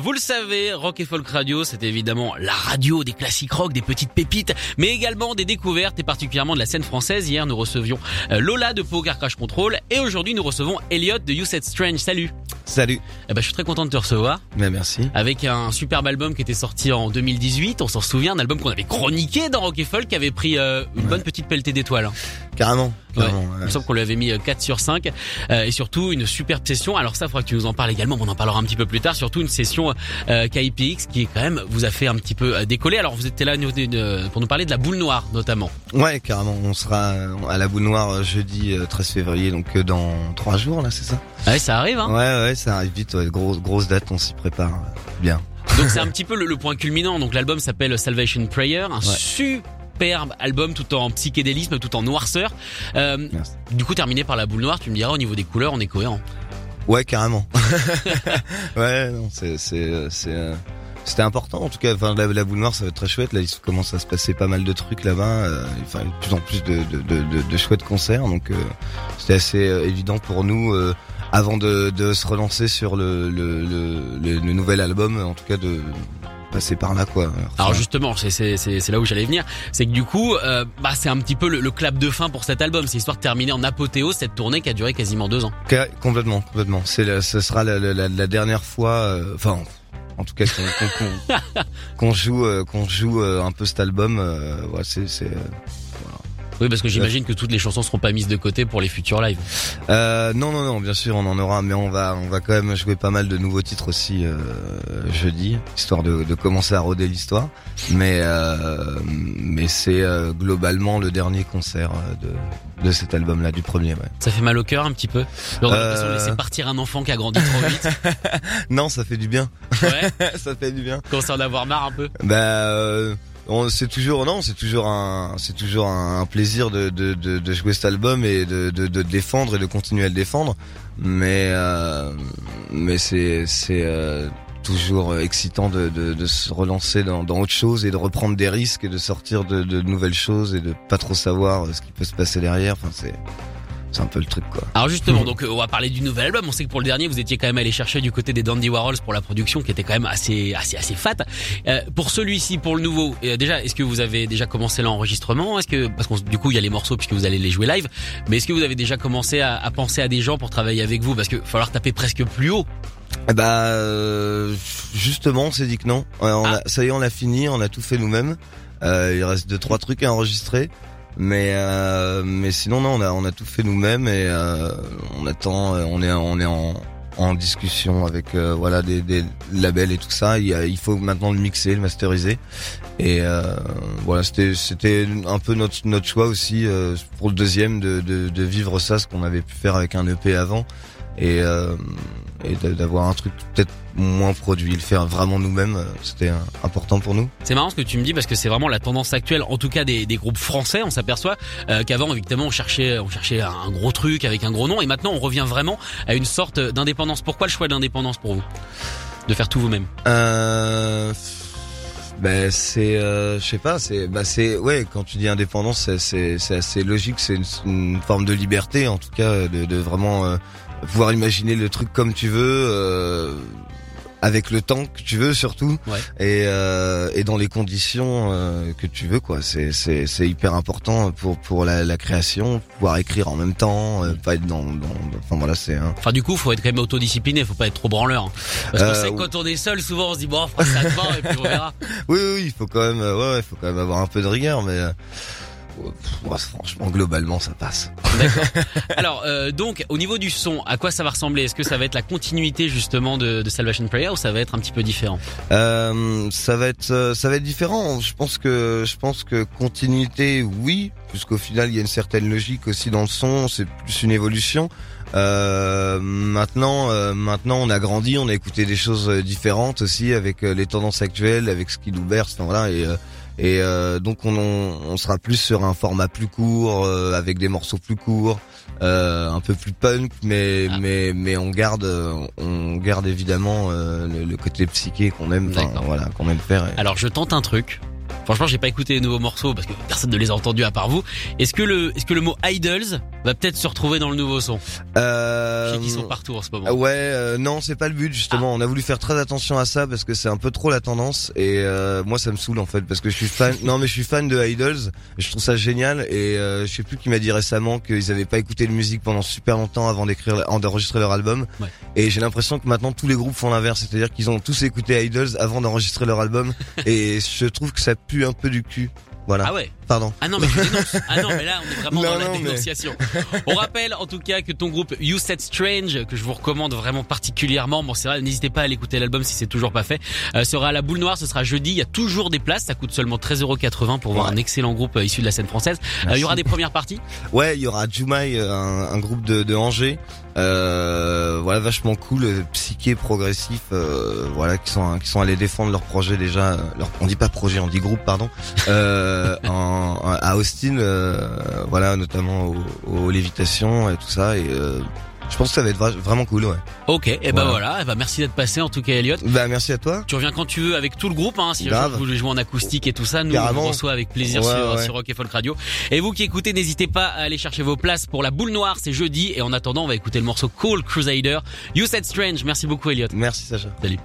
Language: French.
Vous le savez, Rock et Folk Radio, c'est évidemment la radio des classiques rock, des petites pépites, mais également des découvertes et particulièrement de la scène française. Hier, nous recevions euh, Lola de Poker Crash Control et aujourd'hui, nous recevons Elliot de You Said Strange. Salut Salut. Eh ben, je suis très content de te recevoir. Mais merci. Avec un superbe album qui était sorti en 2018, on s'en souvient, un album qu'on avait chroniqué dans Rock et Folk qui avait pris euh, une bonne petite pelletée d'étoiles. Hein. Carrément. Ouais. carrément, Il me ouais. semble qu'on lui avait mis euh, 4 sur 5 euh, et surtout une superbe session. Alors ça, il faudra que tu nous en parles également, mais on en parlera un petit peu plus tard. Surtout une session euh, KIPX qui quand même vous a fait un petit peu euh, décoller. Alors vous étiez là euh, pour nous parler de la boule noire notamment. Ouais, carrément. On sera à la boule noire euh, jeudi euh, 13 février, donc euh, dans trois jours là, c'est ça? Ouais, ça arrive. Hein Ouais, ouais, ça arrive vite. Ouais. Grosse, grosse date, on s'y prépare euh, bien. Donc c'est un petit peu le, le point culminant. Donc l'album s'appelle Salvation Prayer, un superbe album tout en psychédélisme, tout en noirceur. Euh, du coup terminé par la boule noire, tu me diras au niveau des couleurs, on est cohérent. Ouais, carrément. ouais, non, c'est, c'est, euh, c'est, c'était important en tout cas. Enfin, la, la boule noire, ça va être très chouette. Là, il commence à se passer pas mal de trucs là-bas. euh, enfin, de plus en plus de, de, de, chouettes concerts. Donc, euh, c'était assez évident pour nous. euh, avant de, de se relancer sur le, le, le, le- le nouvel album, en tout cas de passer par là quoi. Alors justement, c'est c'est c'est c'est là où j'allais venir, c'est que du coup, euh, bah c'est un petit peu le, le clap de fin pour cet album, c'est histoire de terminer en apothéose cette tournée qui a duré quasiment deux ans. complètement, complètement. C'est ce sera la, la, dernière fois, euh, enfin. En tout cas, qu'on qu'on joue, qu'on joue euh, un peu cet album, ouais, c'est, Oui, parce que j'imagine que toutes les chansons seront pas mises de côté pour les futurs lives. Euh, non, non, non, bien sûr, on en aura, mais on va, on va quand même jouer pas mal de nouveaux titres aussi euh, jeudi, histoire de, de commencer à roder l'histoire. Mais, euh, mais c'est euh, globalement le dernier concert euh, de, de cet album-là, du premier. Ouais. Ça fait mal au cœur un petit peu. De Euh. laisser partir un enfant qui a grandi trop vite. Non, ça fait du bien, Ouais. ça fait du bien. Commence à en avoir marre un peu. Bah, euh, c'est toujours, non, c'est toujours un, c'est toujours un, plaisir de, jouer cet album et de, de, défendre et de continuer à le défendre. Mais, euh, mais c'est, c'est euh, toujours excitant de se relancer dans, dans autre chose et de reprendre des risques et de sortir de, de nouvelles choses et de pas trop savoir ce qui peut se passer derrière. Enfin, c'est, c'est un peu le truc, quoi. Alors justement, donc euh, on va parler du nouvel album. On sait que pour le dernier, vous étiez quand même allé chercher du côté des Dandy Warhols pour la production, qui était quand même assez, assez, assez fat. Euh, pour celui-ci, pour le nouveau, euh, déjà, est-ce que vous avez déjà commencé l'enregistrement? Est-ce que parce que du coup, il y a les morceaux puisque vous allez les jouer live, mais est-ce que vous avez déjà commencé à, à penser à des gens pour travailler avec vous? Parce que va falloir taper presque plus haut. Bah, euh, justement, on s'est dit que non. Ah. a- ça y est, on l'a fini, on a tout fait nous-mêmes. Euh, il reste deux trois trucs à enregistrer, mais euh, mais sinon non, on a on a tout fait nous-mêmes et euh, on attend, euh, on est on est en en discussion avec euh, voilà des, des labels et tout ça. Il, il faut maintenant le mixer, le masteriser. Et euh, voilà, c'était c'était un peu notre notre choix aussi euh, pour le deuxième de, de de vivre ça, ce qu'on avait pu faire avec un EP avant et euh, et d'a- d'avoir un truc peut-être moins produit, le faire vraiment nous-mêmes, euh, c'était important pour nous. C'est marrant ce que tu me dis parce que c'est vraiment la tendance actuelle, en tout cas des, des groupes français. On s'aperçoit euh, qu'avant, évidemment, on cherchait, on cherchait un gros truc avec un gros nom, et maintenant, on revient vraiment à une sorte d'indépendance. Pourquoi le choix d'indépendance pour vous? De faire tout vous-même? Euh, ben c'est, euh, je sais pas, c'est, bah c'est, ouais, quand tu dis indépendance, c'est, c'est, c'est assez logique, c'est une, une forme de liberté en tout cas, de, de vraiment euh, pouvoir imaginer le truc comme tu veux. euh, avec le temps que tu veux surtout Ouais. et euh, et dans les conditions euh, que tu veux quoi c'est c'est c'est hyper important pour pour la, la création pouvoir écrire en même temps euh, pas être dans, dans enfin voilà c'est un Enfin, du coup, faut être quand même autodiscipliné, faut pas être trop branleur. hein. Parce Euh, que quand on est seul, souvent, on se dit bon, on fera ça demain et puis on verra. Oui, oui, il faut quand même, euh, ouais, ouais, il faut quand même avoir un peu de rigueur, mais, franchement, globalement, ça passe. Alors, euh, donc, au niveau du son, à quoi ça va ressembler? Est-ce que ça va être la continuité justement de, de Salvation Prayer ou ça va être un petit peu différent? Euh, ça va être, euh, ça va être différent. Je pense que, je pense que continuité, oui, puisqu'au final, il y a une certaine logique aussi dans le son. C'est plus une évolution. Euh, maintenant, euh, maintenant, on a grandi, on a écouté des choses euh, différentes aussi avec euh, les tendances actuelles, avec ce qui nous berce, enfin, voilà. Et, euh, et euh, donc, on, on, on sera plus sur un format plus court, euh, avec des morceaux plus courts, euh, un peu plus punk, mais Ah. mais mais on garde, on garde évidemment euh, le, le côté psyché qu'on aime, voilà, qu'on aime faire. et- Alors, je tente un truc. Franchement, j'ai pas écouté les nouveaux morceaux parce que personne ne les a entendus à part vous. Est-ce que le, est-ce que le mot idols va peut-être se retrouver dans le nouveau son? Je Euh, sais qu'ils sont partout en ce moment. Ah Ouais, euh, non, c'est pas le but justement. On a voulu faire très attention à ça parce que c'est un peu trop la tendance et euh, moi ça me saoule en fait parce que je suis fan. non, mais je suis fan de Idols. Je trouve ça génial et euh, je sais plus qui m'a dit récemment qu'ils avaient pas écouté de musique pendant super longtemps avant d'écrire, avant d'enregistrer leur album. Ouais. Et j'ai l'impression que maintenant tous les groupes font l'inverse, c'est-à-dire qu'ils ont tous écouté Idols avant d'enregistrer leur album et je trouve que ça pue un peu du cul. Voilà. Ah ouais. Pardon. Ah non mais je dénonce. Ah non mais là on est vraiment Non, dans la non, mais- dénonciation. On rappelle en tout cas que ton groupe You Said Strange que je vous recommande vraiment particulièrement. Bon c'est vrai n'hésitez pas à l'écouter l'album si c'est toujours pas fait. Euh, sera à la Boule Noire. Ce sera jeudi. Il y a toujours des places. Ça coûte seulement 13,80€ pour voir Ouais. un excellent groupe euh, issu de la scène française. Euh, il y aura des premières parties. Ouais, il y aura Jumai, un, un groupe de, de Angers, euh, voilà vachement cool, euh, psyché, progressif, euh, voilà qui sont qui sont allés défendre leur projet déjà. Leur, on dit pas projet, on dit groupe, pardon. Euh, en, en- à Austin, euh, voilà notamment au, au lévitation et tout ça. Et euh, je pense que ça va être vra- vraiment cool, ouais. Ok. Et ben Voilà. Eh ben, merci d'être passé en tout cas Elliot. Bah merci à toi. Tu reviens quand tu veux avec tout le groupe, hein, si un Grave. jour vous voulez jouer en acoustique et tout ça, nous on Carrément. vous reçoit avec plaisir Ouais, sur, ouais. sur Rock et Folk Radio. Et vous qui écoutez, n'hésitez pas à aller chercher vos places pour la boule noire, c'est jeudi. Et en attendant, on va écouter le morceau Cool Crusader. You Said Strange. Merci beaucoup Elliot. Merci Sacha. Salut.